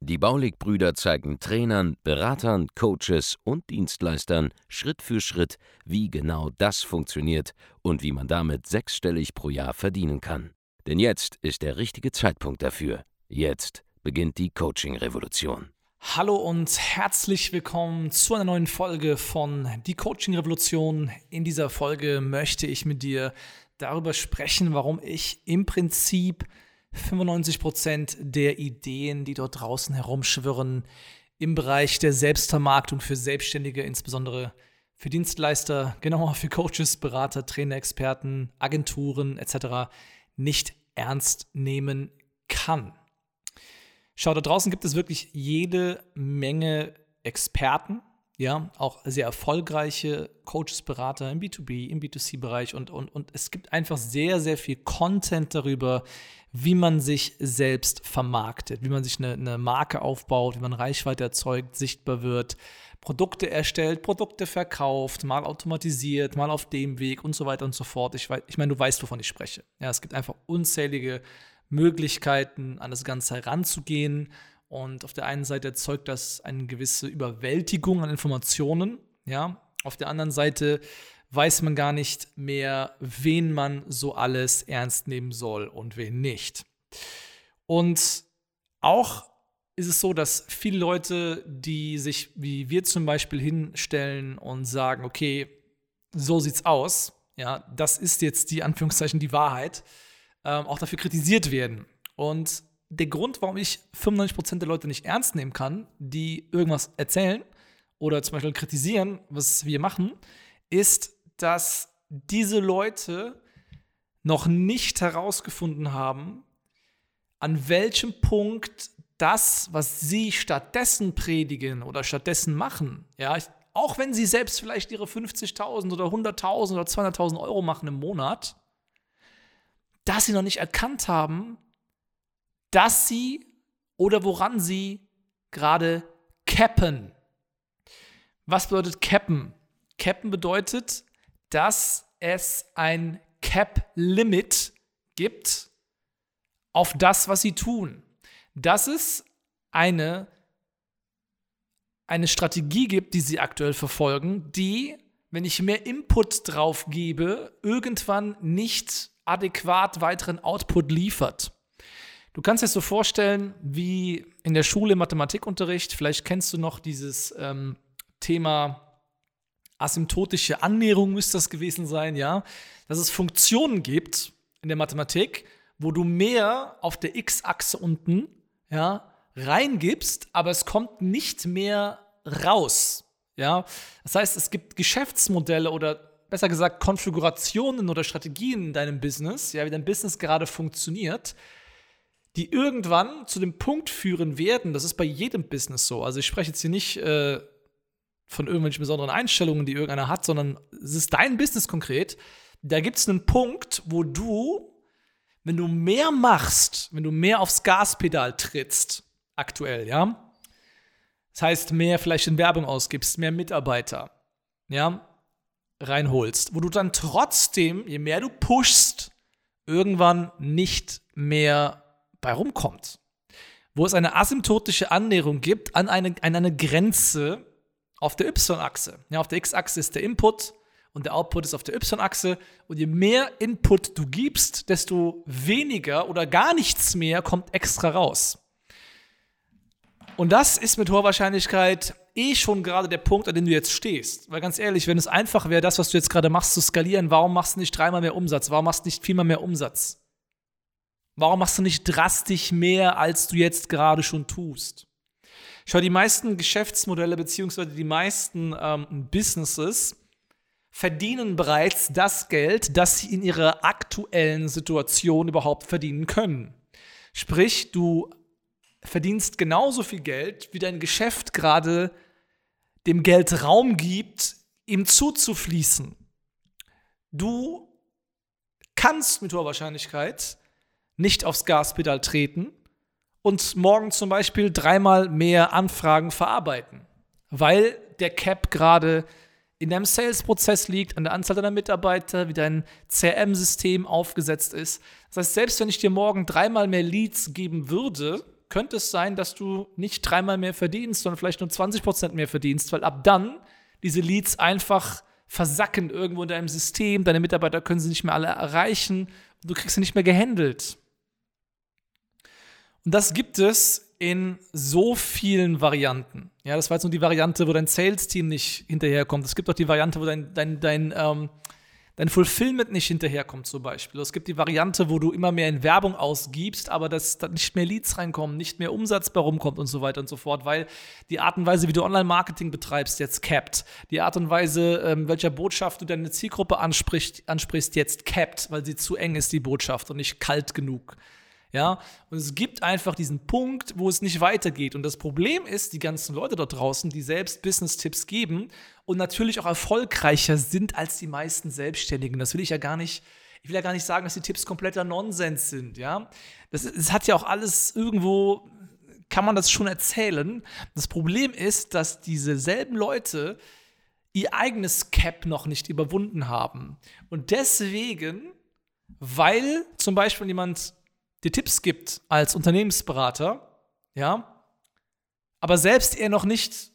Die Baulig-Brüder zeigen Trainern, Beratern, Coaches und Dienstleistern Schritt für Schritt, wie genau das funktioniert und wie man damit sechsstellig pro Jahr verdienen kann. Denn jetzt ist der richtige Zeitpunkt dafür. Jetzt beginnt die Coaching-Revolution. Hallo und herzlich willkommen zu einer neuen Folge von Die Coaching Revolution. In dieser Folge möchte ich mit dir darüber sprechen, warum ich im Prinzip 95 Prozent der Ideen, die dort draußen herumschwirren, im Bereich der Selbstvermarktung für Selbstständige, insbesondere für Dienstleister, genauer für Coaches, Berater, Trainer, Experten, Agenturen etc. nicht ernst nehmen kann. Schau, da draußen gibt es wirklich jede Menge Experten, ja, auch sehr erfolgreiche Coaches, Berater im B2B, im B2C-Bereich und, und, und es gibt einfach sehr, sehr viel Content darüber, wie man sich selbst vermarktet, wie man sich eine, eine Marke aufbaut, wie man Reichweite erzeugt, sichtbar wird, Produkte erstellt, Produkte verkauft, mal automatisiert, mal auf dem Weg und so weiter und so fort. Ich, weiß, ich meine, du weißt, wovon ich spreche. Ja, es gibt einfach unzählige Möglichkeiten, an das Ganze heranzugehen und auf der einen Seite erzeugt das eine gewisse Überwältigung an Informationen, ja. Auf der anderen Seite weiß man gar nicht mehr, wen man so alles ernst nehmen soll und wen nicht. Und auch ist es so, dass viele Leute, die sich wie wir zum Beispiel hinstellen und sagen, okay, so sieht's aus, ja, das ist jetzt die Anführungszeichen die Wahrheit, ähm, auch dafür kritisiert werden. Und der Grund, warum ich 95% der Leute nicht ernst nehmen kann, die irgendwas erzählen oder zum Beispiel kritisieren, was wir machen, ist, dass diese Leute noch nicht herausgefunden haben, an welchem Punkt das, was sie stattdessen predigen oder stattdessen machen, ja, auch wenn sie selbst vielleicht ihre 50.000 oder 100.000 oder 200.000 Euro machen im Monat, dass sie noch nicht erkannt haben, dass sie oder woran sie gerade cappen. Was bedeutet cappen? Cappen bedeutet, dass es ein Cap-Limit gibt auf das, was sie tun. Dass es eine, eine Strategie gibt, die sie aktuell verfolgen, die, wenn ich mehr Input drauf gebe, irgendwann nicht adäquat weiteren Output liefert. Du kannst dir so vorstellen, wie in der Schule Mathematikunterricht, vielleicht kennst du noch dieses ähm, Thema asymptotische Annäherung, müsste das gewesen sein, ja, dass es Funktionen gibt in der Mathematik, wo du mehr auf der x-Achse unten, ja, reingibst, aber es kommt nicht mehr raus, ja. Das heißt, es gibt Geschäftsmodelle oder besser gesagt Konfigurationen oder Strategien in deinem Business, ja, wie dein Business gerade funktioniert, die irgendwann zu dem Punkt führen werden, das ist bei jedem Business so. Also ich spreche jetzt hier nicht äh, von irgendwelchen besonderen Einstellungen, die irgendeiner hat, sondern es ist dein Business konkret. Da gibt es einen Punkt, wo du, wenn du mehr machst, wenn du mehr aufs Gaspedal trittst, aktuell, ja, das heißt, mehr vielleicht in Werbung ausgibst, mehr Mitarbeiter, ja, reinholst, wo du dann trotzdem, je mehr du pushst, irgendwann nicht mehr bei rumkommt. Wo es eine asymptotische Annäherung gibt an eine, an eine Grenze auf der Y-Achse. Ja, auf der X-Achse ist der Input und der Output ist auf der Y-Achse. Und je mehr Input du gibst, desto weniger oder gar nichts mehr kommt extra raus. Und das ist mit hoher Wahrscheinlichkeit eh schon gerade der Punkt, an dem du jetzt stehst. Weil ganz ehrlich, wenn es einfach wäre, das, was du jetzt gerade machst, zu skalieren, warum machst du nicht dreimal mehr Umsatz? Warum machst du nicht viermal mehr Umsatz? Warum machst du nicht drastisch mehr, als du jetzt gerade schon tust? Schau, die meisten Geschäftsmodelle beziehungsweise die meisten ähm, Businesses verdienen bereits das Geld, das sie in ihrer aktuellen Situation überhaupt verdienen können. Sprich, du verdienst genauso viel Geld, wie dein Geschäft gerade dem Geld Raum gibt, ihm zuzufließen. du kannst mit hoher Wahrscheinlichkeit nicht aufs Gaspedal treten und morgen zum Beispiel dreimal mehr Anfragen verarbeiten, weil der Cap gerade in deinem Sales-Prozess liegt, an der Anzahl deiner Mitarbeiter, wie dein CRM-System aufgesetzt ist. Das heißt, selbst wenn ich dir morgen dreimal mehr Leads geben würde, könnte es sein, dass du nicht dreimal mehr verdienst, sondern vielleicht nur 20% mehr verdienst, weil ab dann diese Leads einfach versacken irgendwo in deinem System, deine Mitarbeiter können sie nicht mehr alle erreichen und du kriegst sie nicht mehr gehandelt. Und das gibt es in so vielen Varianten. Ja, das war jetzt nur die Variante, wo dein Sales-Team nicht hinterherkommt. Es gibt auch die Variante, wo dein, dein, dein, ähm, dein Fulfillment nicht hinterherkommt, zum Beispiel. Es gibt die Variante, wo du immer mehr in Werbung ausgibst, aber dass da nicht mehr Leads reinkommen, nicht mehr Umsatz bei rumkommt und so weiter und so fort, weil die Art und Weise, wie du Online-Marketing betreibst, jetzt capped. Die Art und Weise, ähm, welcher Botschaft du deine Zielgruppe ansprichst, ansprichst, jetzt capped, weil sie zu eng ist, die Botschaft, und nicht kalt genug. Ja, und es gibt einfach diesen Punkt, wo es nicht weitergeht. Und das Problem ist, die ganzen Leute dort draußen, die selbst Business-Tipps geben und natürlich auch erfolgreicher sind als die meisten Selbstständigen. Das will ich ja gar nicht, ich will ja gar nicht sagen, dass die Tipps kompletter Nonsens sind, ja. Das, das hat ja auch alles irgendwo, kann man das schon erzählen. Das Problem ist, dass diese selben Leute ihr eigenes Cap noch nicht überwunden haben. Und deswegen, weil zum Beispiel jemand dir Tipps gibt als Unternehmensberater, ja, aber selbst er noch nicht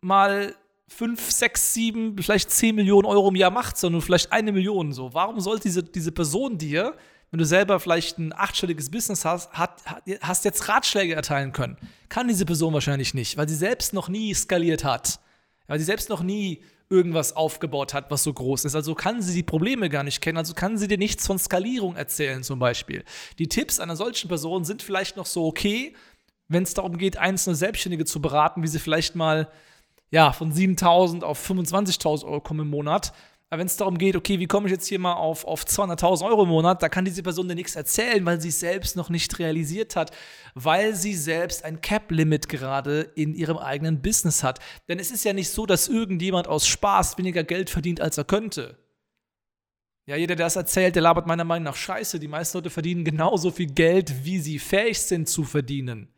mal 5, 6, 7, vielleicht 10 Millionen Euro im Jahr macht, sondern vielleicht eine Million so. Warum sollte diese, diese Person dir, wenn du selber vielleicht ein achtstelliges Business hast, hat, hast jetzt Ratschläge erteilen können? Kann diese Person wahrscheinlich nicht, weil sie selbst noch nie skaliert hat. Weil sie selbst noch nie irgendwas aufgebaut hat, was so groß ist. Also kann sie die Probleme gar nicht kennen, also kann sie dir nichts von Skalierung erzählen zum Beispiel. Die Tipps einer solchen Person sind vielleicht noch so okay, wenn es darum geht, einzelne Selbstständige zu beraten, wie sie vielleicht mal ja, von 7.000 auf 25.000 Euro kommen im Monat. Aber wenn es darum geht, okay, wie komme ich jetzt hier mal auf, auf 200.000 Euro im Monat, da kann diese Person dir nichts erzählen, weil sie es selbst noch nicht realisiert hat, weil sie selbst ein Cap-Limit gerade in ihrem eigenen Business hat. Denn es ist ja nicht so, dass irgendjemand aus Spaß weniger Geld verdient, als er könnte. Ja, jeder, der das erzählt, der labert meiner Meinung nach Scheiße. Die meisten Leute verdienen genauso viel Geld, wie sie fähig sind zu verdienen.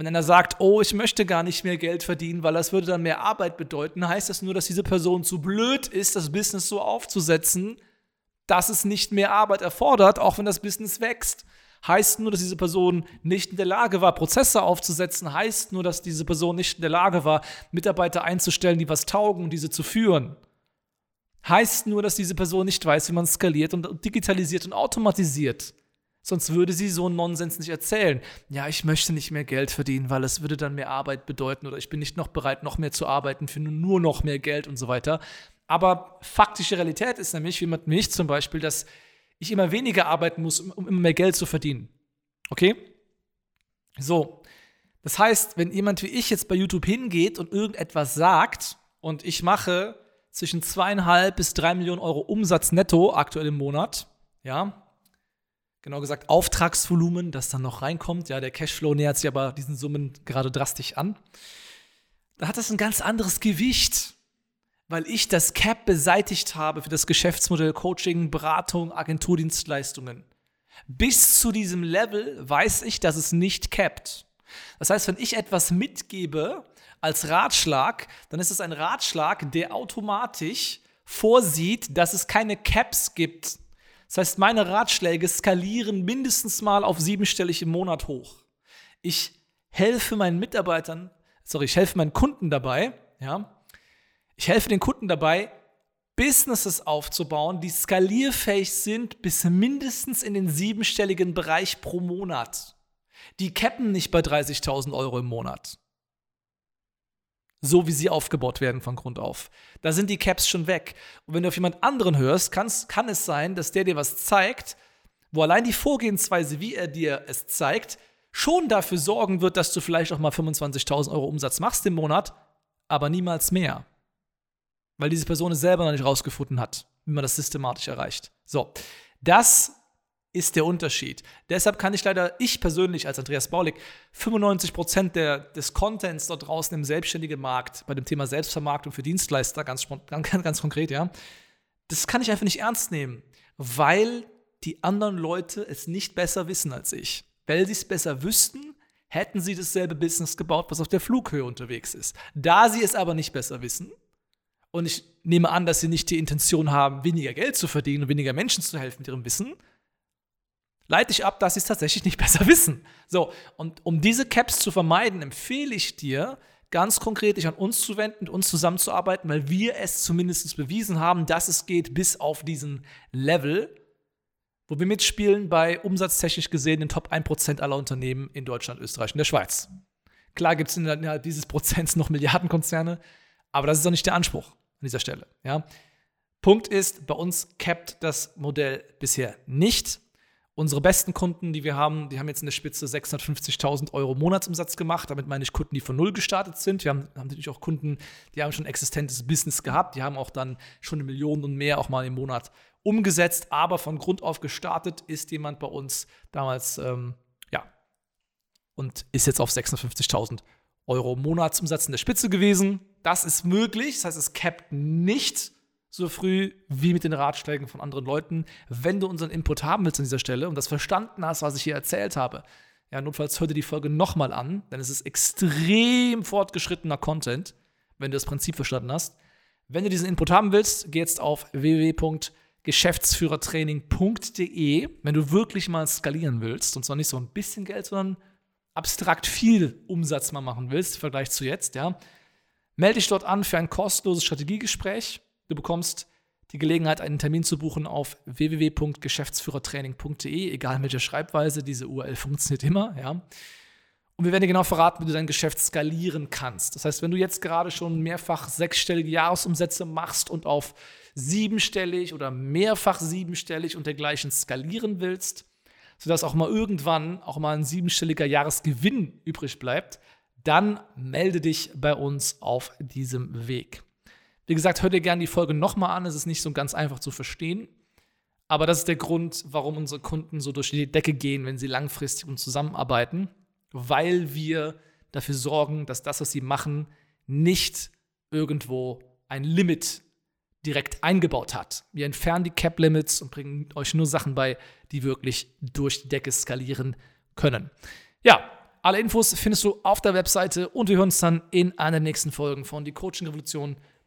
Wenn einer sagt, oh, ich möchte gar nicht mehr Geld verdienen, weil das würde dann mehr Arbeit bedeuten, heißt das nur, dass diese Person zu blöd ist, das Business so aufzusetzen, dass es nicht mehr Arbeit erfordert, auch wenn das Business wächst. Heißt nur, dass diese Person nicht in der Lage war, Prozesse aufzusetzen, heißt nur, dass diese Person nicht in der Lage war, Mitarbeiter einzustellen, die was taugen und diese zu führen. Heißt nur, dass diese Person nicht weiß, wie man skaliert und digitalisiert und automatisiert. Sonst würde sie so einen Nonsens nicht erzählen. Ja, ich möchte nicht mehr Geld verdienen, weil es würde dann mehr Arbeit bedeuten oder ich bin nicht noch bereit, noch mehr zu arbeiten für nur noch mehr Geld und so weiter. Aber faktische Realität ist nämlich, wie mit mich zum Beispiel, dass ich immer weniger arbeiten muss, um immer mehr Geld zu verdienen. Okay? So. Das heißt, wenn jemand wie ich jetzt bei YouTube hingeht und irgendetwas sagt und ich mache zwischen zweieinhalb bis drei Millionen Euro Umsatz netto aktuell im Monat, ja, genau gesagt Auftragsvolumen, das dann noch reinkommt. Ja, der Cashflow nähert sich aber diesen Summen gerade drastisch an. Da hat das ein ganz anderes Gewicht, weil ich das Cap beseitigt habe für das Geschäftsmodell Coaching, Beratung, Agenturdienstleistungen. Bis zu diesem Level weiß ich, dass es nicht capped. Das heißt, wenn ich etwas mitgebe als Ratschlag, dann ist es ein Ratschlag, der automatisch vorsieht, dass es keine Caps gibt das heißt, meine Ratschläge skalieren mindestens mal auf siebenstellig im Monat hoch. Ich helfe meinen Mitarbeitern, sorry, ich helfe meinen Kunden dabei, ja. Ich helfe den Kunden dabei, Businesses aufzubauen, die skalierfähig sind bis mindestens in den siebenstelligen Bereich pro Monat. Die cappen nicht bei 30.000 Euro im Monat so wie sie aufgebaut werden von Grund auf. Da sind die Caps schon weg. Und wenn du auf jemand anderen hörst, kann es sein, dass der dir was zeigt, wo allein die Vorgehensweise, wie er dir es zeigt, schon dafür sorgen wird, dass du vielleicht auch mal 25.000 Euro Umsatz machst im Monat, aber niemals mehr. Weil diese Person es selber noch nicht rausgefunden hat, wie man das systematisch erreicht. So, das ist der Unterschied. Deshalb kann ich leider, ich persönlich als Andreas Baulig, 95% der, des Contents dort draußen im selbstständigen Markt, bei dem Thema Selbstvermarktung für Dienstleister, ganz, ganz, ganz konkret, ja, das kann ich einfach nicht ernst nehmen, weil die anderen Leute es nicht besser wissen als ich. Weil sie es besser wüssten, hätten sie dasselbe Business gebaut, was auf der Flughöhe unterwegs ist. Da sie es aber nicht besser wissen, und ich nehme an, dass sie nicht die Intention haben, weniger Geld zu verdienen und weniger Menschen zu helfen mit ihrem Wissen, leite ich ab, dass sie es tatsächlich nicht besser wissen. So, und um diese Caps zu vermeiden, empfehle ich dir, ganz konkret dich an uns zu wenden, mit uns zusammenzuarbeiten, weil wir es zumindest bewiesen haben, dass es geht bis auf diesen Level, wo wir mitspielen bei umsatztechnisch gesehen den Top 1% aller Unternehmen in Deutschland, Österreich und der Schweiz. Klar gibt es innerhalb dieses Prozents noch Milliardenkonzerne, aber das ist doch nicht der Anspruch an dieser Stelle. Ja? Punkt ist, bei uns capped das Modell bisher nicht. Unsere besten Kunden, die wir haben, die haben jetzt in der Spitze 650.000 Euro Monatsumsatz gemacht. Damit meine ich Kunden, die von Null gestartet sind. Wir haben, haben, natürlich auch Kunden, die haben schon existentes Business gehabt. Die haben auch dann schon eine Million und mehr auch mal im Monat umgesetzt. Aber von Grund auf gestartet ist jemand bei uns damals, ähm, ja, und ist jetzt auf 650.000 Euro Monatsumsatz in der Spitze gewesen. Das ist möglich. Das heißt, es capped nicht so früh wie mit den Ratschlägen von anderen Leuten. Wenn du unseren Input haben willst an dieser Stelle und das verstanden hast, was ich hier erzählt habe, ja, notfalls hör dir die Folge nochmal an, denn es ist extrem fortgeschrittener Content, wenn du das Prinzip verstanden hast. Wenn du diesen Input haben willst, geh jetzt auf www.geschäftsführertraining.de, wenn du wirklich mal skalieren willst, und zwar nicht so ein bisschen Geld, sondern abstrakt viel Umsatz mal machen willst, im Vergleich zu jetzt, ja, melde dich dort an für ein kostenloses Strategiegespräch. Du bekommst die Gelegenheit, einen Termin zu buchen auf www.geschäftsführertraining.de, egal in welcher Schreibweise, diese URL funktioniert immer, ja. Und wir werden dir genau verraten, wie du dein Geschäft skalieren kannst. Das heißt, wenn du jetzt gerade schon mehrfach sechsstellige Jahresumsätze machst und auf siebenstellig oder mehrfach siebenstellig und dergleichen skalieren willst, sodass auch mal irgendwann auch mal ein siebenstelliger Jahresgewinn übrig bleibt, dann melde dich bei uns auf diesem Weg. Wie gesagt, hör dir gerne die Folge nochmal an. Es ist nicht so ganz einfach zu verstehen. Aber das ist der Grund, warum unsere Kunden so durch die Decke gehen, wenn sie langfristig und zusammenarbeiten, weil wir dafür sorgen, dass das, was sie machen, nicht irgendwo ein Limit direkt eingebaut hat. Wir entfernen die Cap Limits und bringen euch nur Sachen bei, die wirklich durch die Decke skalieren können. Ja, alle Infos findest du auf der Webseite und wir hören uns dann in einer der nächsten Folgen von Die Coaching Revolution.